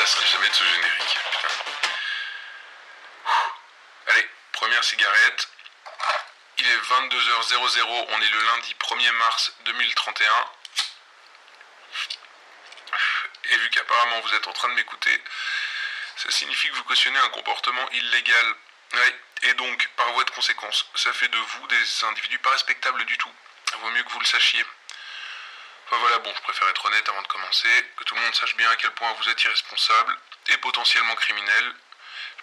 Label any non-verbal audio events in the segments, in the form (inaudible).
lasserai jamais de ce générique. Allez, première cigarette. Il est 22h00, on est le lundi 1er mars 2031. Et vu qu'apparemment vous êtes en train de m'écouter, ça signifie que vous cautionnez un comportement illégal. et donc, par voie de conséquence, ça fait de vous des individus pas respectables du tout. Vaut mieux que vous le sachiez. Enfin voilà, bon, je préfère être honnête avant de commencer, que tout le monde sache bien à quel point vous êtes irresponsable et potentiellement criminel.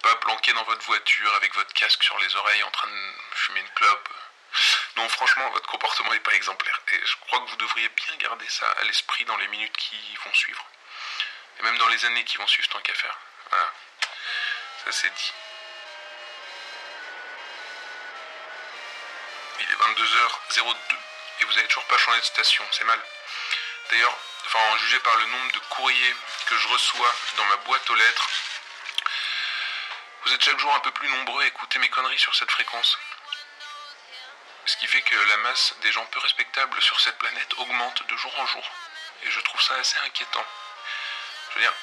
Pas planqué dans votre voiture avec votre casque sur les oreilles en train de fumer une clope. Non, franchement, votre comportement n'est pas exemplaire. Et je crois que vous devriez bien garder ça à l'esprit dans les minutes qui vont suivre. Et même dans les années qui vont suivre tant qu'à faire. Voilà. Ça c'est dit. Il est 22h02 et vous n'avez toujours pas changé de station, c'est mal. D'ailleurs, enfin, jugé par le nombre de courriers que je reçois dans ma boîte aux lettres, vous êtes chaque jour un peu plus nombreux à écouter mes conneries sur cette fréquence. Ce qui fait que la masse des gens peu respectables sur cette planète augmente de jour en jour. Et je trouve ça assez inquiétant. Je veux dire,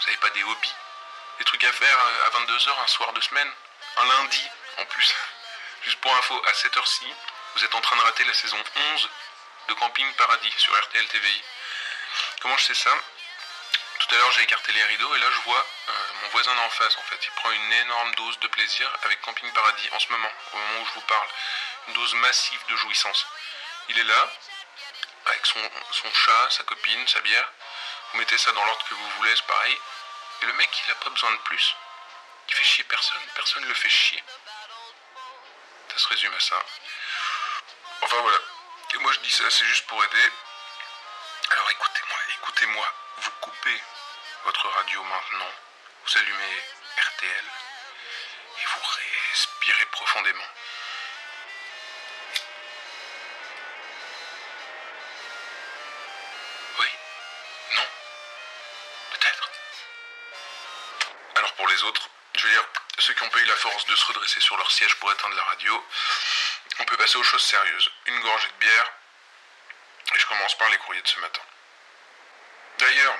vous n'avez pas des hobbies, des trucs à faire à 22h un soir de semaine, un lundi en plus. (laughs) Juste pour info, à cette heure-ci, vous êtes en train de rater la saison 11 de Camping Paradis sur RTL TVI. Comment je sais ça? Tout à l'heure j'ai écarté les rideaux et là je vois euh, mon voisin d'en face en fait. Il prend une énorme dose de plaisir avec Camping Paradis en ce moment, au moment où je vous parle. Une dose massive de jouissance. Il est là, avec son, son chat, sa copine, sa bière. Vous mettez ça dans l'ordre que vous voulez, c'est pareil. Et le mec il a pas besoin de plus. Il fait chier personne, personne ne le fait chier. Ça se résume à ça. Enfin voilà. Moi je dis ça, c'est juste pour aider. Alors écoutez-moi, écoutez-moi. Vous coupez votre radio maintenant. Vous allumez RTL. Et vous respirez profondément. Oui? Non? Peut-être. Alors pour les autres, je veux dire, ceux qui ont pas eu la force de se redresser sur leur siège pour éteindre la radio, on peut passer aux choses sérieuses. Une gorgée de bière, et je commence par les courriers de ce matin. D'ailleurs,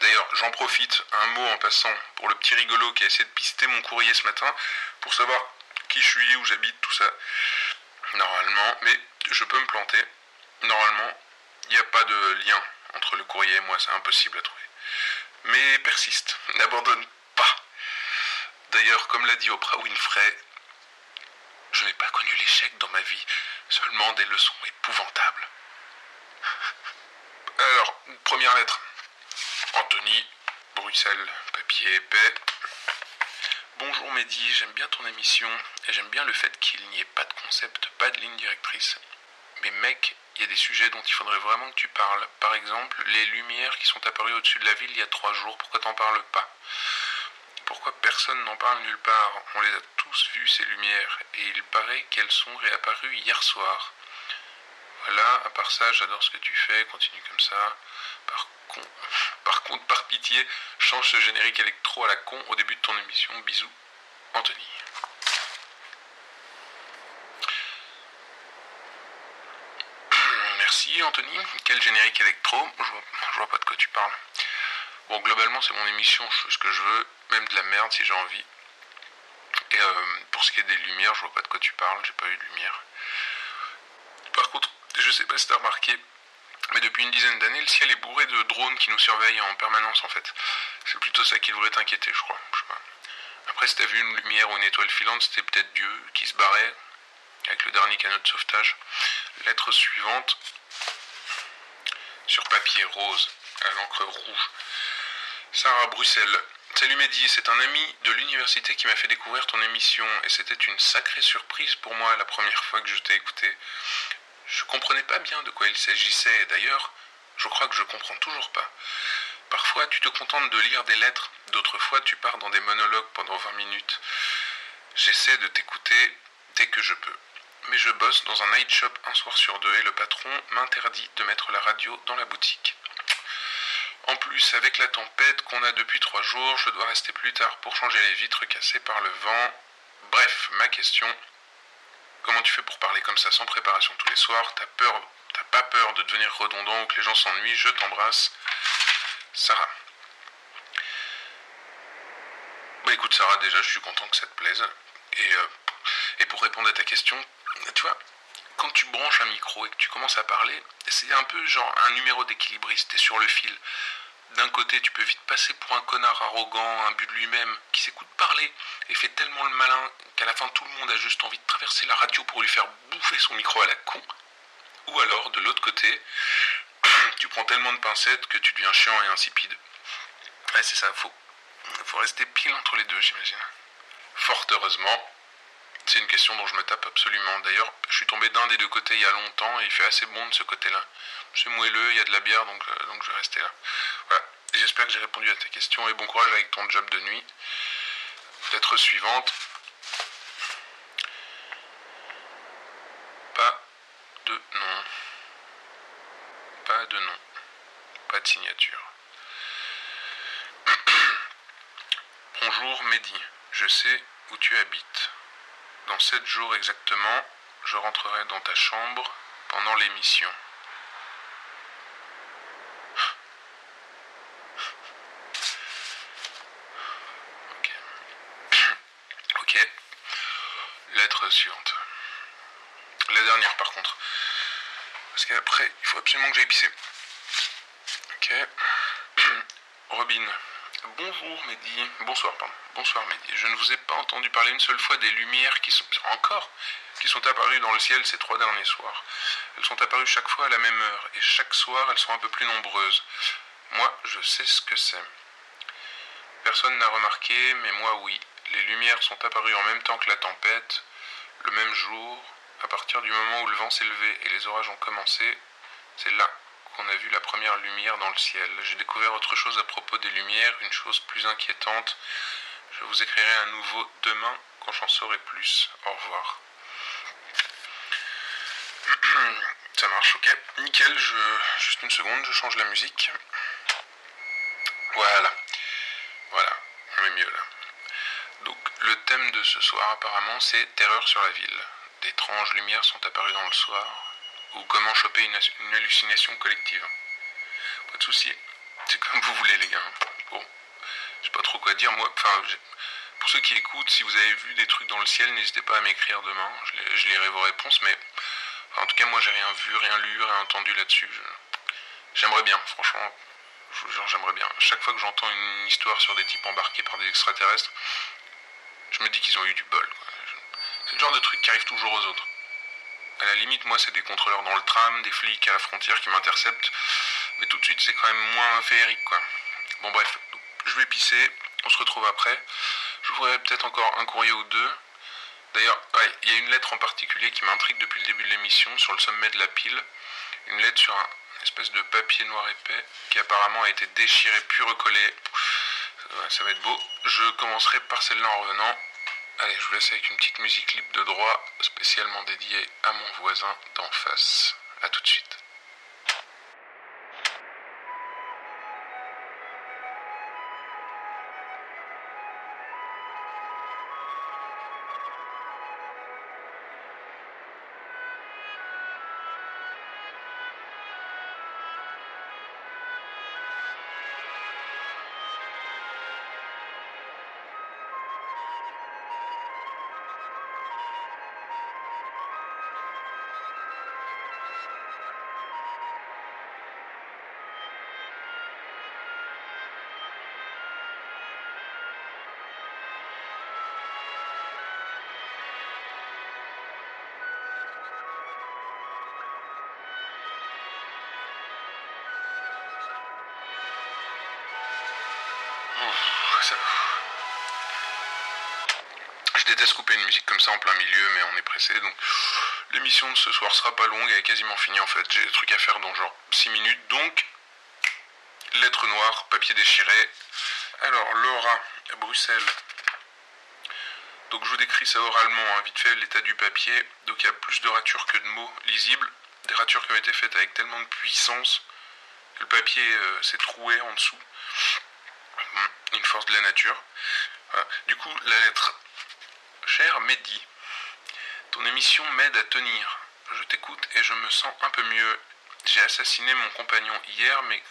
d'ailleurs, j'en profite, un mot en passant, pour le petit rigolo qui a essayé de pister mon courrier ce matin, pour savoir qui je suis, où j'habite, tout ça. Normalement, mais je peux me planter. Normalement, il n'y a pas de lien entre le courrier et moi, c'est impossible à trouver. Mais persiste, n'abandonne pas. D'ailleurs, comme l'a dit Oprah Winfrey, je n'ai pas connu l'échec dans ma vie, seulement des leçons épouvantables. (laughs) Alors, première lettre. Anthony, Bruxelles, papier épais. Bonjour Mehdi, j'aime bien ton émission et j'aime bien le fait qu'il n'y ait pas de concept, pas de ligne directrice. Mais mec, il y a des sujets dont il faudrait vraiment que tu parles. Par exemple, les lumières qui sont apparues au-dessus de la ville il y a trois jours, pourquoi t'en parles pas? Pourquoi personne n'en parle nulle part? On les a tous vues ces lumières et il paraît qu'elles sont réapparues hier soir. Voilà, à part ça, j'adore ce que tu fais, continue comme ça. Par, con... (laughs) par contre, par pitié, change ce générique électro à la con au début de ton émission. Bisous, Anthony. (clears throat) Merci Anthony. Quel générique électro? Je vois pas de quoi tu parles. Bon, globalement, c'est mon émission, je fais ce que je veux, même de la merde si j'ai envie. Et euh, pour ce qui est des lumières, je vois pas de quoi tu parles, j'ai pas eu de lumière. Par contre, je sais pas si t'as remarqué, mais depuis une dizaine d'années, le ciel est bourré de drones qui nous surveillent en permanence en fait. C'est plutôt ça qui devrait t'inquiéter, je crois. Après, si t'as vu une lumière ou une étoile filante, c'était peut-être Dieu qui se barrait avec le dernier canot de sauvetage. Lettre suivante sur papier rose à l'encre rouge. Sarah Bruxelles. Salut Mehdi, c'est un ami de l'université qui m'a fait découvrir ton émission et c'était une sacrée surprise pour moi la première fois que je t'ai écouté. Je comprenais pas bien de quoi il s'agissait et d'ailleurs, je crois que je comprends toujours pas. Parfois, tu te contentes de lire des lettres, d'autres fois, tu pars dans des monologues pendant 20 minutes. J'essaie de t'écouter dès que je peux. Mais je bosse dans un night shop un soir sur deux et le patron m'interdit de mettre la radio dans la boutique. En plus, avec la tempête qu'on a depuis trois jours, je dois rester plus tard pour changer les vitres cassées par le vent. Bref, ma question, comment tu fais pour parler comme ça sans préparation tous les soirs? T'as peur, t'as pas peur de devenir redondant ou que les gens s'ennuient? Je t'embrasse. Sarah. écoute Sarah, déjà je suis content que ça te plaise. Et, euh, et pour répondre à ta question, tu vois, quand tu branches un micro et que tu commences à parler, c'est un peu genre un numéro d'équilibriste, t'es sur le fil. D'un côté, tu peux vite passer pour un connard arrogant, un but de lui-même, qui s'écoute parler et fait tellement le malin qu'à la fin tout le monde a juste envie de traverser la radio pour lui faire bouffer son micro à la con. Ou alors, de l'autre côté, (clears throat) tu prends tellement de pincettes que tu deviens chiant et insipide. Ouais, c'est ça, faut, faut rester pile entre les deux, j'imagine. Fort heureusement, c'est une question dont je me tape absolument. D'ailleurs, je suis tombé d'un des deux côtés il y a longtemps et il fait assez bon de ce côté-là. C'est moelleux, il y a de la bière, donc, euh, je vais rester là. Voilà. J'espère que j'ai répondu à ta question et bon courage avec ton job de nuit. Lettre suivante. Pas de nom. Pas de nom. Pas de signature. (clears throat) Bonjour Mehdi, je sais où tu habites. Dans sept jours exactement, je rentrerai dans ta chambre pendant l'émission. (coughs) Ok. Lettre suivante. La dernière par contre. Parce qu'après, il faut absolument que j'aille pisser. Ok. (coughs) Robin. Bonjour Mehdi. Bonsoir, pardon. Bonsoir Mehdi. Je ne vous ai pas entendu parler une seule fois des lumières qui sont encore qui sont apparues dans le ciel ces trois derniers soirs. Elles sont apparues chaque fois à la même heure et chaque soir elles sont un peu plus nombreuses. Moi, je sais ce que c'est. Personne n'a remarqué, mais moi oui. Les lumières sont apparues en même temps que la tempête, le même jour, à partir du moment où le vent s'est levé et les orages ont commencé. C'est là qu'on a vu la première lumière dans le ciel. J'ai découvert autre chose à propos des lumières, une chose plus inquiétante. Je vous écrirai à nouveau demain quand j'en saurai plus. Au revoir. (clears throat) Ça marche, ok. Nickel, je... juste une seconde, je change la musique. Voilà. Voilà, on est mieux là. Donc le thème de ce soir apparemment c'est Terreur sur la ville. D'étranges lumières sont apparues dans le soir. Ou comment choper une, hallucination collective. Pas de souci. C'est comme vous voulez les gars. Bon. Je sais pas trop quoi dire. Moi, enfin, pour ceux qui écoutent, si vous avez vu des trucs dans le ciel, n'hésitez pas à m'écrire demain. Je, lirai vos réponses, mais en tout cas, moi, j'ai rien vu, rien lu, rien entendu là-dessus. J'aimerais bien, franchement. Genre, j'aimerais bien. Chaque fois que j'entends une histoire sur des types embarqués par des extraterrestres, je me dis qu'ils ont eu du bol. C'est le genre de truc qui arrive toujours aux autres. À la limite, moi, c'est des contrôleurs dans le tram, des flics à la frontière qui m'interceptent. Mais tout de suite, c'est quand même moins féerique, quoi. Bon, bref, je vais pisser. On se retrouve après. Je vous ferai peut-être encore un courrier ou deux. D'ailleurs, il y a une lettre en particulier qui m'intrigue depuis le début de l'émission sur le sommet de la pile. Une lettre sur un espèce de papier noir épais qui apparemment a été déchiré puis recollé. Ça va être beau. Je commencerai par celle-là en revenant. Allez, je vous laisse avec une petite musique libre de droit spécialement dédiée à mon voisin d'en face. A tout de suite. Je déteste couper une musique comme ça en plein milieu, mais on est pressé, donc l'émission de ce soir sera pas longue, elle est quasiment finie en fait. J'ai des trucs à faire dans genre 6 minutes, donc lettre noire, papier déchiré. Alors Laura, à Bruxelles. Donc je vous décris ça oralement, hein, vite fait, l'état du papier. Donc il y a plus de ratures que de mots lisibles. Des ratures qui ont été faites avec tellement de puissance que le papier euh, s'est troué en dessous une force de la nature. Du coup, la lettre. Cher Mehdi, ton émission m'aide à tenir. Je t'écoute et je me sens un peu mieux. J'ai assassiné mon compagnon hier, mais.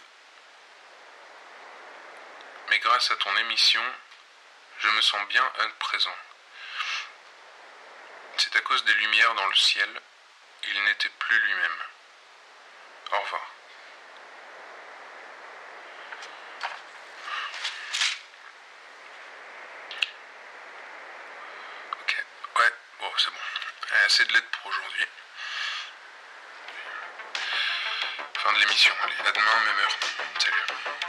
Mais grâce à ton émission, Je me sens bien à présent. C'est à cause des lumières dans le ciel, il n'était plus lui-même. Au revoir. Ok, ouais, bon, c'est bon. Assez de l'aide pour aujourd'hui. Fin de l'émission. Allez, à demain, même heure. Salut.